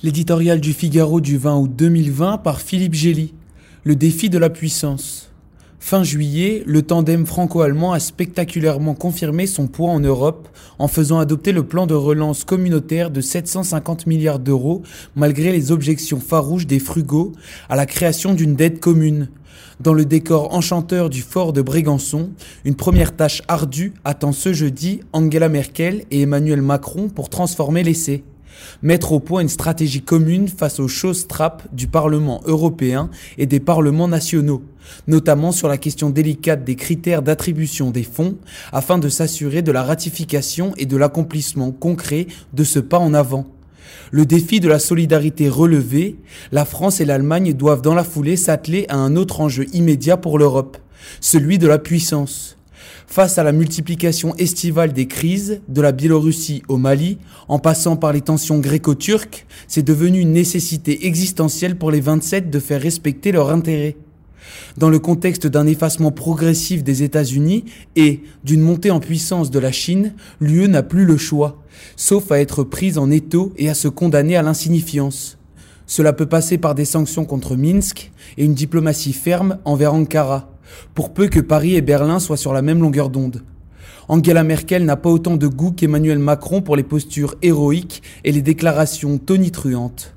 L'éditorial du Figaro du 20 août 2020 par Philippe Gély. Le défi de la puissance. Fin juillet, le tandem franco-allemand a spectaculairement confirmé son poids en Europe en faisant adopter le plan de relance communautaire de 750 milliards d'euros malgré les objections farouches des frugaux à la création d'une dette commune. Dans le décor enchanteur du fort de Brégançon, une première tâche ardue attend ce jeudi Angela Merkel et Emmanuel Macron pour transformer l'essai mettre au point une stratégie commune face aux choses trappes du Parlement européen et des parlements nationaux, notamment sur la question délicate des critères d'attribution des fonds, afin de s'assurer de la ratification et de l'accomplissement concret de ce pas en avant. Le défi de la solidarité relevé, la France et l'Allemagne doivent dans la foulée s'atteler à un autre enjeu immédiat pour l'Europe, celui de la puissance. Face à la multiplication estivale des crises, de la Biélorussie au Mali, en passant par les tensions gréco-turques, c'est devenu une nécessité existentielle pour les 27 de faire respecter leurs intérêts. Dans le contexte d'un effacement progressif des États-Unis et d'une montée en puissance de la Chine, l'UE n'a plus le choix, sauf à être prise en étau et à se condamner à l'insignifiance. Cela peut passer par des sanctions contre Minsk et une diplomatie ferme envers Ankara pour peu que Paris et Berlin soient sur la même longueur d'onde. Angela Merkel n'a pas autant de goût qu'Emmanuel Macron pour les postures héroïques et les déclarations tonitruantes.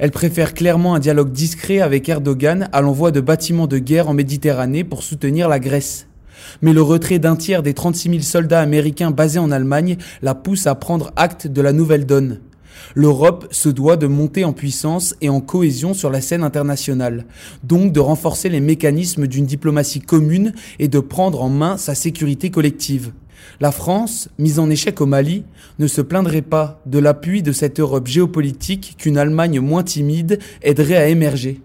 Elle préfère clairement un dialogue discret avec Erdogan à l'envoi de bâtiments de guerre en Méditerranée pour soutenir la Grèce. Mais le retrait d'un tiers des 36 000 soldats américains basés en Allemagne la pousse à prendre acte de la nouvelle donne. L'Europe se doit de monter en puissance et en cohésion sur la scène internationale, donc de renforcer les mécanismes d'une diplomatie commune et de prendre en main sa sécurité collective. La France, mise en échec au Mali, ne se plaindrait pas de l'appui de cette Europe géopolitique qu'une Allemagne moins timide aiderait à émerger.